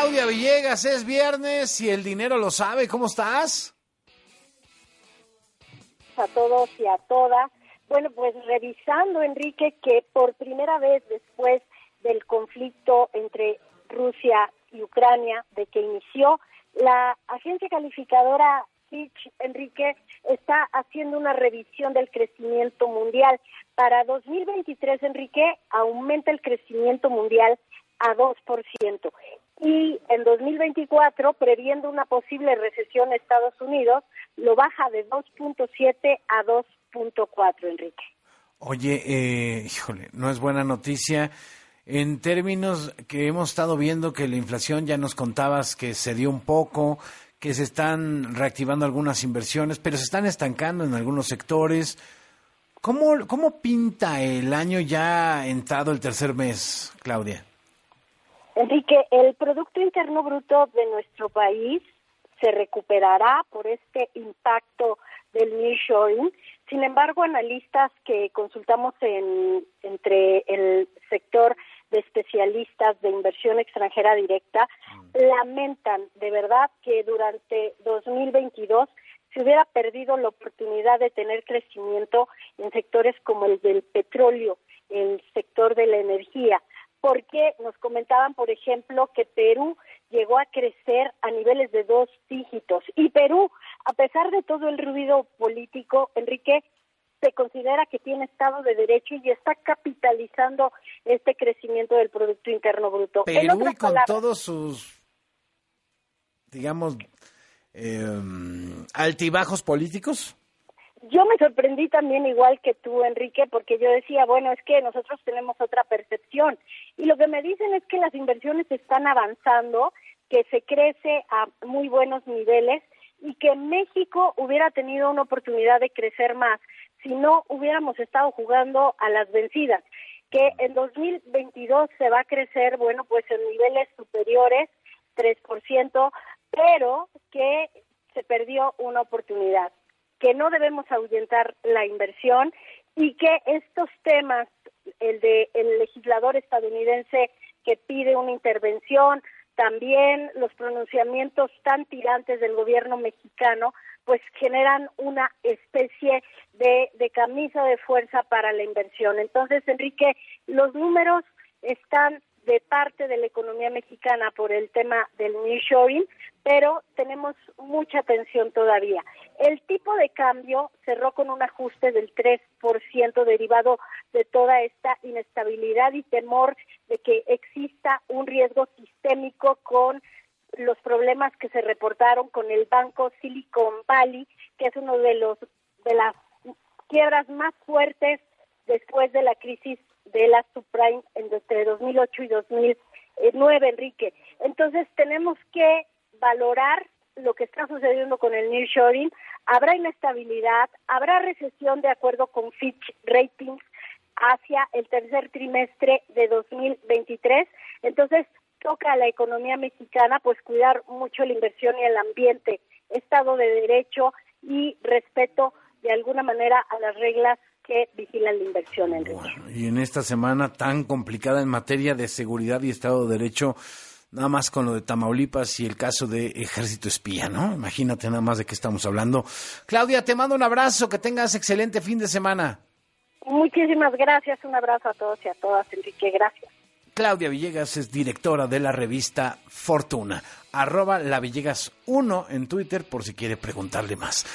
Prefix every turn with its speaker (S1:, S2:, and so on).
S1: Claudia Villegas, es viernes y el dinero lo sabe. ¿Cómo estás?
S2: A todos y a todas. Bueno, pues revisando, Enrique, que por primera vez después del conflicto entre Rusia y Ucrania, de que inició, la agencia calificadora Fitch, Enrique, está haciendo una revisión del crecimiento mundial. Para 2023, Enrique, aumenta el crecimiento mundial a 2%. Y en 2024, previendo una posible recesión en Estados Unidos, lo baja de 2.7 a 2.4, Enrique.
S1: Oye, eh, híjole, no es buena noticia. En términos que hemos estado viendo que la inflación, ya nos contabas que se dio un poco, que se están reactivando algunas inversiones, pero se están estancando en algunos sectores. ¿Cómo, cómo pinta el año ya entrado el tercer mes, Claudia?
S2: Enrique, el Producto Interno Bruto de nuestro país se recuperará por este impacto del nearshoring. Sin embargo, analistas que consultamos en, entre el sector de especialistas de inversión extranjera directa mm. lamentan de verdad que durante 2022 se hubiera perdido la oportunidad de tener crecimiento en sectores como el del petróleo, el sector de la energía porque nos comentaban, por ejemplo, que Perú llegó a crecer a niveles de dos dígitos. Y Perú, a pesar de todo el ruido político, Enrique, se considera que tiene Estado de Derecho y está capitalizando este crecimiento del Producto Interno Bruto.
S1: Perú y con todos sus, digamos, eh, altibajos políticos.
S2: Yo me sorprendí también igual que tú, Enrique, porque yo decía, bueno, es que nosotros tenemos otra percepción. Y lo que me dicen es que las inversiones están avanzando, que se crece a muy buenos niveles y que México hubiera tenido una oportunidad de crecer más si no hubiéramos estado jugando a las vencidas. Que en 2022 se va a crecer, bueno, pues en niveles superiores, 3%, pero que se perdió una oportunidad que no debemos ahuyentar la inversión y que estos temas, el de el legislador estadounidense que pide una intervención, también los pronunciamientos tan tirantes del gobierno mexicano, pues generan una especie de, de camisa de fuerza para la inversión. Entonces, Enrique, los números están de parte de la economía mexicana por el tema del nearshoring, pero tenemos mucha tensión todavía. El tipo de cambio cerró con un ajuste del 3% derivado de toda esta inestabilidad y temor de que exista un riesgo sistémico con los problemas que se reportaron con el banco Silicon Valley, que es uno de los de las quiebras más fuertes después de la crisis de la subprime entre 2008 y 2009, Enrique. Entonces tenemos que valorar lo que está sucediendo con el nearshoring. Habrá inestabilidad, habrá recesión de acuerdo con Fitch Ratings hacia el tercer trimestre de 2023. Entonces toca a la economía mexicana pues cuidar mucho la inversión y el ambiente, Estado de Derecho y respeto de alguna manera a las reglas que vigilan la inversión en
S1: y en esta semana tan complicada en materia de seguridad y Estado de Derecho, nada más con lo de Tamaulipas y el caso de Ejército Espía, ¿no? Imagínate nada más de qué estamos hablando. Claudia, te mando un abrazo, que tengas excelente fin de semana.
S2: Muchísimas gracias, un abrazo a todos y a todas, Enrique, gracias.
S1: Claudia Villegas es directora de la revista Fortuna. Arroba la Villegas 1 en Twitter por si quiere preguntarle más.